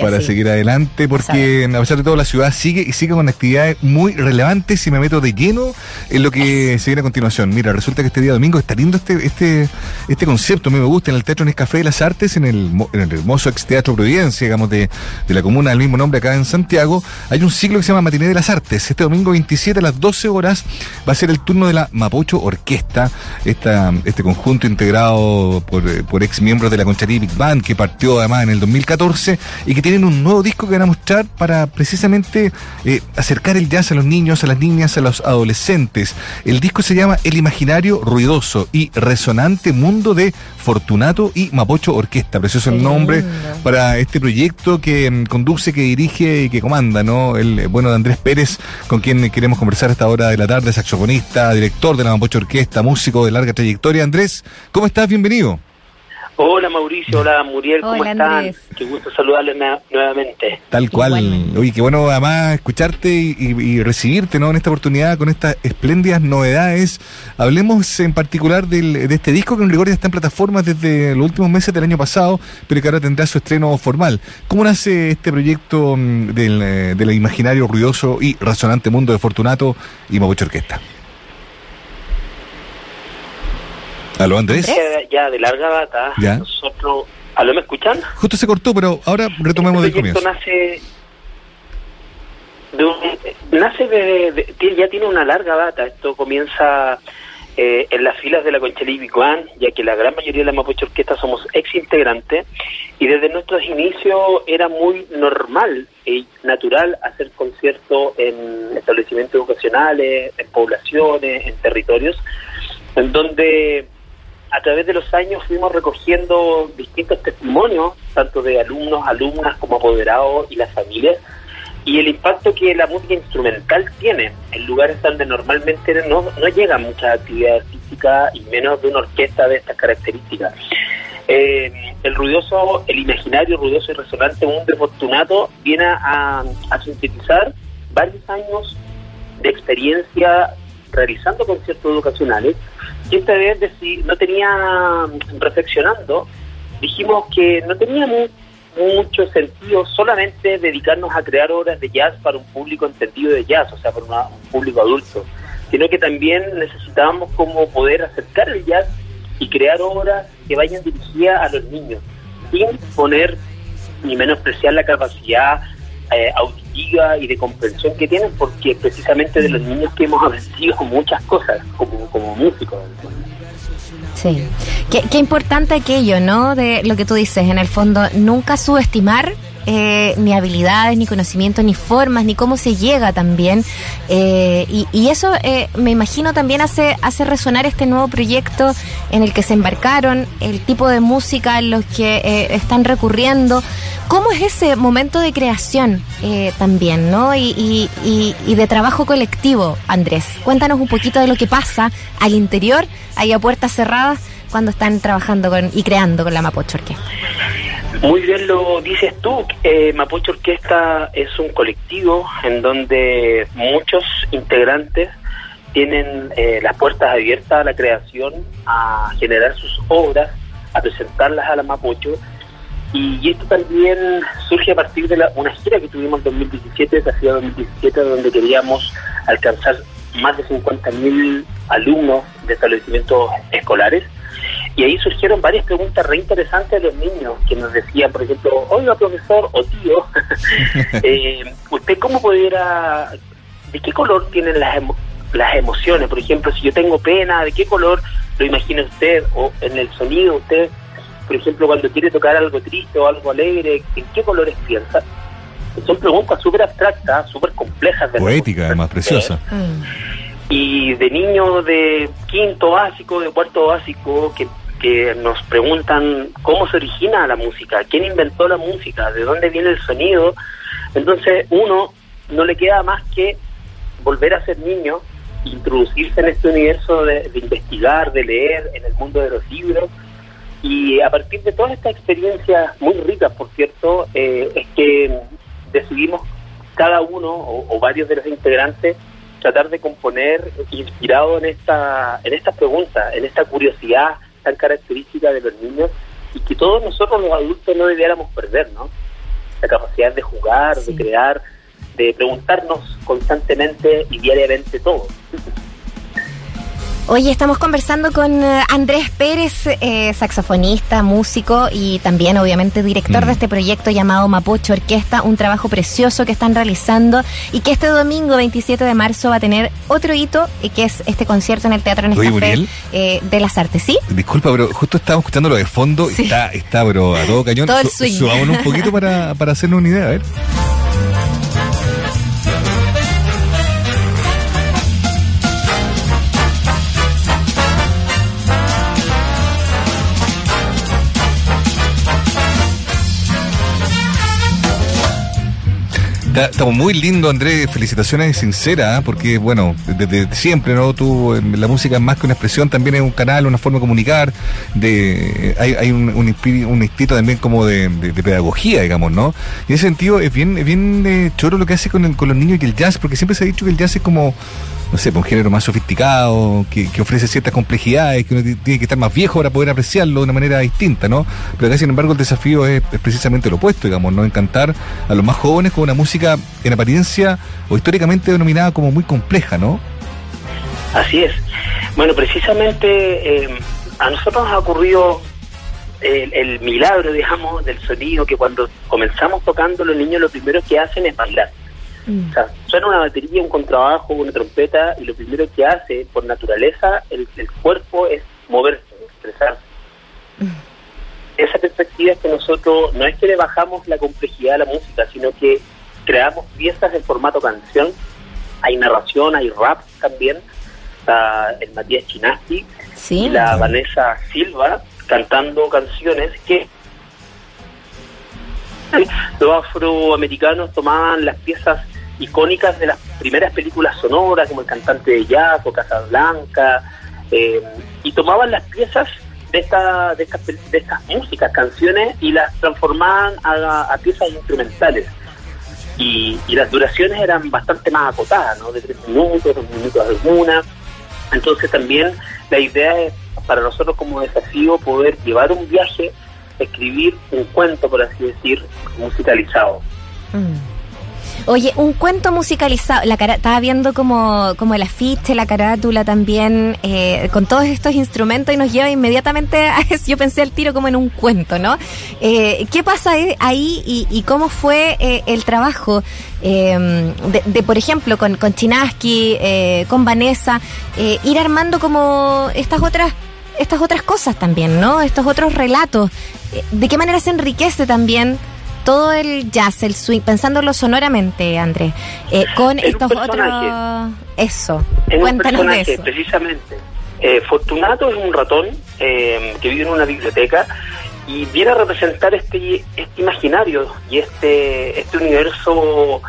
para seguir adelante, porque a pesar de todo la ciudad sigue y sigue con actividades muy relevantes y me meto de lleno en lo que se viene a continuación. Mira, resulta que este día domingo está lindo este este este concepto, a mí me gusta, en el Teatro Nescafé de las Artes, en el, en el hermoso ex Teatro Providencia, digamos, de, de la comuna del mismo nombre acá en Santiago, hay un ciclo que se llama Matiné de las Artes. Este domingo 27 a las 12 horas va a ser el turno de la Mapocho Orquesta, esta, este conjunto integrado por, eh, por ex miembros de la Concharí Big Band, que partió además en el 2014 y que tienen un nuevo disco que van a mostrar para precisamente eh, acercar el jazz a los niños, a las niñas, a los adolescentes. El disco se llama El Imaginario Ruidoso y Resonante Mundo de Fortunato y Mapocho Orquesta. Precioso el nombre para este proyecto que mm, conduce, que dirige y que comanda, ¿no? El eh, bueno de Andrés Pérez, con quien queremos conversar a esta hora de la tarde, saxofonista, director de la Mapocho Orquesta, músico de larga trayectoria. Andrés, ¿cómo estás? Bienvenido. Hola Mauricio, hola Muriel, ¿cómo están? Qué gusto saludarles nuevamente. Tal cual. Oye, qué bueno además escucharte y, recibirte ¿no? en esta oportunidad con estas espléndidas novedades. Hablemos en particular del, de este disco que en rigor ya está en plataformas desde los últimos meses del año pasado, pero que ahora tendrá su estreno formal. ¿Cómo nace este proyecto mm, del, eh, del imaginario ruidoso y resonante mundo de Fortunato y Mabucho Orquesta? ¿Aló, Andrés? Ya, de larga data, ¿Ya? nosotros... ¿Aló, me escuchan? Justo se cortó, pero ahora retomemos este del comienzo. nace... De nace de, Ya tiene una larga data. Esto comienza eh, en las filas de la Conchalí Biguan, ya que la gran mayoría de la Mapuche Orquesta somos ex integrantes, y desde nuestros inicios era muy normal y natural hacer conciertos en establecimientos educacionales, en poblaciones, en territorios, en donde a través de los años fuimos recogiendo distintos testimonios, tanto de alumnos, alumnas como apoderados y las familias, y el impacto que la música instrumental tiene en lugares donde normalmente no, no llega mucha actividad artística y menos de una orquesta de estas características. Eh, el ruidoso, el imaginario ruidoso y resonante mundo Fortunato viene a sintetizar varios años de experiencia realizando conciertos educacionales y esta vez no tenía, reflexionando, dijimos que no tenía mucho sentido solamente dedicarnos a crear obras de jazz para un público entendido de jazz, o sea, para un público adulto, sino que también necesitábamos como poder acercar el jazz y crear obras que vayan dirigidas a los niños, sin poner ni menospreciar la capacidad eh, auditiva y de comprensión que tienen, porque precisamente de los niños que hemos aprendido muchas cosas como, como músicos. Sí, qué, qué importante aquello, ¿no? De lo que tú dices, en el fondo, nunca subestimar eh, ni habilidades, ni conocimientos, ni formas, ni cómo se llega también. Eh, y, eso eh, me imagino también hace, hace resonar este nuevo proyecto en el que se embarcaron, el tipo de música en los que están recurriendo. ¿Cómo es ese momento de creación también, ¿no? Y, y, de trabajo colectivo, Andrés. Cuéntanos un poquito de lo que pasa al interior, ahí a puertas cerradas, cuando están trabajando con, y creando con la Mapocho Orquesta. Muy bien lo dices tú, eh, Mapuche Orquesta es un colectivo en donde muchos integrantes tienen eh, las puertas abiertas a la creación, a generar sus obras, a presentarlas a la Mapocho. Y, esto también surge a partir de una gira que tuvimos en 2017, esa gira 2017, donde queríamos alcanzar más de 50.000 alumnos de establecimientos escolares y ahí surgieron varias preguntas re interesantes de los niños que nos decían, por ejemplo, oiga profesor o tío, eh, ¿usted cómo pudiera, de qué color tienen las, las emociones? Por ejemplo, si yo tengo pena, ¿de qué color lo imagina usted? O en el sonido, usted, por ejemplo, cuando quiere tocar algo triste o algo alegre, ¿en qué colores piensa? Son preguntas súper abstractas, súper complejas. Poética, además, preciosa. Y de niños de quinto básico, de cuarto básico, que que nos preguntan cómo se origina la música, quién inventó la música, de dónde viene el sonido. Entonces uno no le queda más que volver a ser niño, introducirse en este universo de, investigar, de leer, en el mundo de los libros. Y a partir de todas estas experiencias muy ricas, por cierto, eh, es que decidimos cada uno o, varios de los integrantes tratar de componer inspirado en esta en esta pregunta, en esta curiosidad, tan característica de los niños y que todos nosotros los adultos no debiéramos perder, ¿no? esa capacidad de jugar, de crear, de preguntarnos constantemente y diariamente todo. Oye, estamos conversando con eh, Andrés Pérez, eh, saxofonista, músico y también obviamente director de mm. este proyecto llamado Mapocho Orquesta, un trabajo precioso que están realizando y que este domingo 27 de marzo va a tener otro hito, y que es este concierto en el Teatro Nescafé eh, de las Artes, ¿sí? Disculpa, pero justo estábamos escuchando lo de fondo, y está, está, bro, a todo cañón. Todo el un poquito para, para hacernos una idea, a ver. Estamos muy lindo, Andrés. Felicitaciones sinceras, ¿eh? porque, bueno, desde siempre, ¿no? Tú, em, la música es más que una expresión, también es un canal, una forma de comunicar. de Hay, hay un, un, instinto también como de, pedagogía, digamos, ¿no? Y en ese sentido, es bien, bien eh, choro lo que hace con, con los niños y el jazz, porque siempre se ha dicho que el jazz es como no sé, pues, un género más sofisticado, que, ofrece ciertas complejidades, que uno tiene que estar más viejo para poder apreciarlo de una manera distinta, ¿no? Pero acá, sin embargo, el desafío es, precisamente lo opuesto, digamos, ¿no? Encantar a los más jóvenes con una música en apariencia o históricamente denominada como muy compleja, ¿no? Así es. Bueno, precisamente eh, a nosotros nos ha ocurrido el, el, milagro, digamos, del sonido, que cuando comenzamos tocando los niños lo primero que hacen es bailar. Mm. O sea, suena una batería, un contrabajo, una trompeta y lo primero que hace por naturaleza el, cuerpo es moverse, expresarse. Mm. Esa perspectiva es que nosotros no es que le bajamos la complejidad a la música, sino que creamos piezas en formato canción. Hay narración, hay rap también. Está el Matías Chinaski y la Vanessa Silva cantando canciones que los afroamericanos tomaban las piezas icónicas de las primeras películas sonoras, como El cantante de jazz o Casablanca, eh, y tomaban las piezas de, esta, de, estas, de estas músicas, canciones, y las transformaban a, piezas instrumentales. Y, las duraciones eran bastante más acotadas, ¿no? De tres minutos, dos minutos alguna. Entonces también la idea es para nosotros como desafío poder llevar un viaje, escribir un cuento, por así decir, musicalizado. Mm. Oye, un cuento musicalizado. La cara, estaba viendo como, como el afiche, la carátula también, eh, con todos estos instrumentos y nos lleva inmediatamente a eso. Yo pensé al tiro como en un cuento, ¿no? Eh, ¿Qué pasa ahí y, cómo fue eh, el trabajo de, de, por ejemplo, con, con Chinaski, con Vanessa, ir armando como estas otras estas otras cosas también, ¿no? Estos otros relatos. ¿De qué manera se enriquece también? Todo el jazz, el swing, pensándolo sonoramente, Andrés, eh, con estos otros... Eso, cuéntanos de eso. Precisamente. Eh, Fortunato es un ratón eh, que vive en una biblioteca y viene a representar este, este imaginario y este, este universo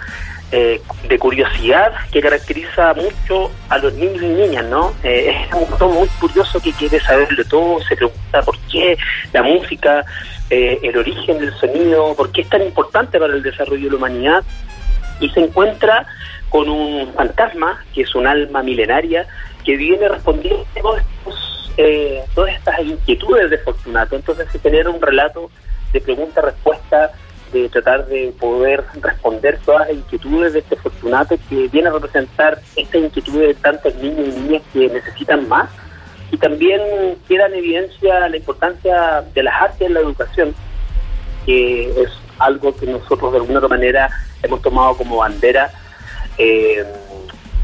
de curiosidad que caracteriza mucho a los niños y niñas, ¿no? es un ratón muy curioso que quiere saberlo todo, se pregunta por qué la música, eh, el origen del sonido, por qué es tan importante para el desarrollo de la humanidad, y se encuentra con un fantasma, que es un alma milenaria, que viene respondiendo eh, todas estas inquietudes de Fortunato. Entonces se genera un relato de pregunta-respuesta, de tratar de poder responder todas las inquietudes de este Fortunato, que viene a representar estas inquietudes de tantos niños y niñas que necesitan más y también queda en evidencia la importancia de las artes en la educación, que es algo que nosotros de alguna manera hemos tomado como bandera, eh,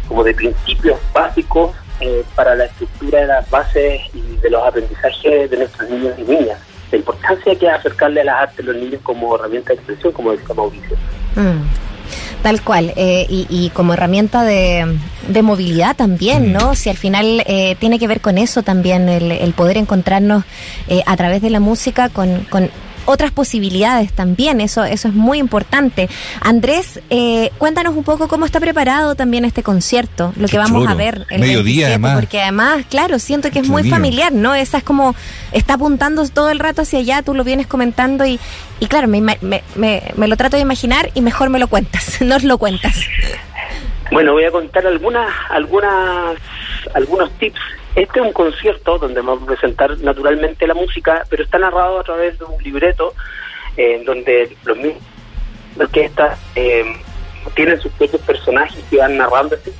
como de principios básicos eh, para la estructura de las bases y de los aprendizajes de nuestros niños y niñas. La importancia que es acercarle a las artes a los niños como herramienta de expresión, como decía Mauricio. Mm. Tal cual, eh, y, como herramienta de, movilidad también, ¿no? Mm. Si al final eh, tiene que ver con eso también, el, poder encontrarnos eh, a través de la música con, con otras posibilidades también, eso, eso es muy importante. Andrés, eh, cuéntanos un poco cómo está preparado también este concierto, lo que vamos a ver el mediodía además. porque además, claro, siento que es muy familiar, ¿no? Esa es como, está apuntando todo el rato hacia allá, tú lo vienes comentando y, y claro, me, me, me, me lo trato de imaginar y mejor me lo cuentas, nos lo cuentas. Bueno, voy a contar algunas, algunas, algunos tips este es un concierto donde vamos a presentar naturalmente la música, pero está narrado a través de un libreto en donde los mismos orquestas eh, tienen sus propios personajes que van narrando este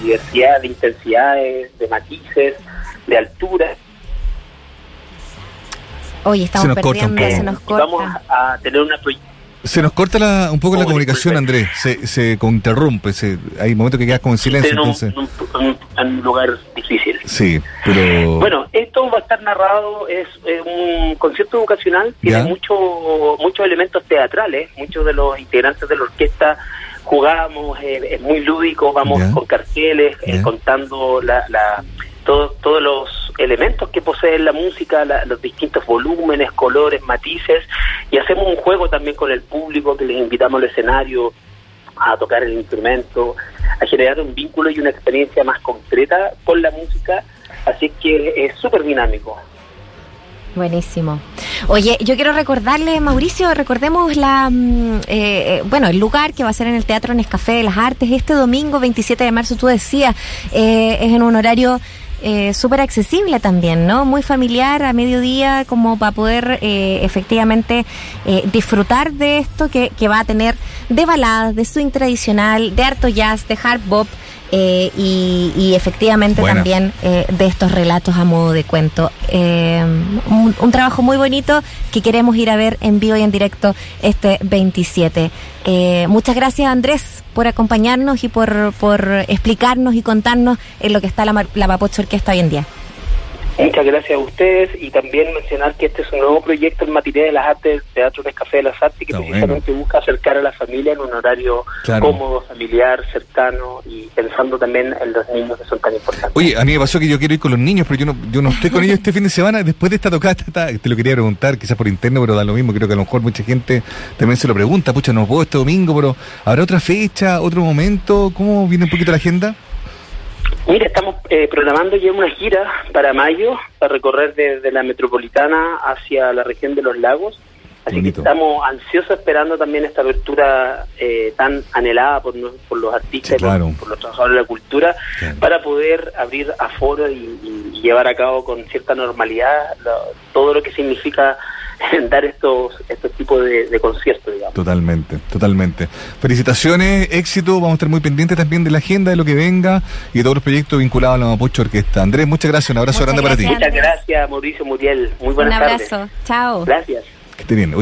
diversidad de intensidades, de matices, de altura. Oye, estamos perdiendo, se nos corta. Vamos a tener una se nos corta la, un poco la comunicación, Andrés. Se, se interrumpe. Se, hay momentos que quedas como en silencio. En entonces... un, un, lugar difícil. Sí, pero. Bueno, esto va a estar narrado. Es, un concierto educacional. Tiene mucho, muchos elementos teatrales. Muchos de los integrantes de la orquesta jugamos. Eh, es muy lúdico. Vamos con carteles eh, contando la, la todos los elementos que posee la música, los distintos volúmenes, colores, matices, y hacemos un juego también con el público que les invitamos al escenario a tocar el instrumento, a generar un vínculo y una experiencia más concreta con la música, así que es súper dinámico. Buenísimo. Oye, yo quiero recordarle, Mauricio, recordemos la, mm, eh, eh, bueno, el lugar que va a ser en el Teatro Nescafé de las Artes este domingo 27 de marzo, tú decías, eh, es en un horario eh, súper accesible también, ¿no? Muy familiar a mediodía, como para poder eh, efectivamente eh, disfrutar de esto que, que va a tener de baladas, de swing tradicional, de harto jazz, de hard bop. Eh, y, efectivamente también eh, de estos relatos a modo de cuento. Eh, un, trabajo muy bonito que queremos ir a ver en vivo y en directo este 27. muchas gracias Andrés por acompañarnos y por, por explicarnos y contarnos en lo que está la, la Mapocho Orquesta hoy en día. Muchas gracias a ustedes y también mencionar que este es un nuevo proyecto en materia de las artes, Teatro Café de las Artes, que precisamente busca acercar a la familia en un horario cómodo, familiar, cercano y pensando también en los niños que son tan importantes. Oye, a mí me pasó que yo quiero ir con los niños, pero yo no, yo no estoy con ellos este fin de semana. Después de esta tocada, te lo quería preguntar, quizás por interno, pero da lo mismo. Creo que a lo mejor mucha gente también se lo pregunta. Pucha, no puedo este domingo, pero ¿habrá otra fecha, otro momento? ¿Cómo viene un poquito la agenda? Mira, estamos eh, programando ya una gira para mayo, para recorrer desde la metropolitana hacia la región de los lagos. Así que estamos ansiosos esperando también esta apertura eh, tan anhelada por, por los artistas, por, los trabajadores de la cultura, para poder abrir aforo y, y, llevar a cabo con cierta normalidad todo lo que significa dar estos estos tipos de, conciertos, digamos. Totalmente, totalmente. Felicitaciones, éxito, vamos a estar muy pendientes también de la agenda, de lo que venga y de todos los proyectos vinculados a la Mapocho Orquesta. Andrés, muchas gracias, un abrazo grande para ti. Muchas gracias, Mauricio Muriel. Muy buenas tardes. Un abrazo, chao. Gracias. Que esté bien.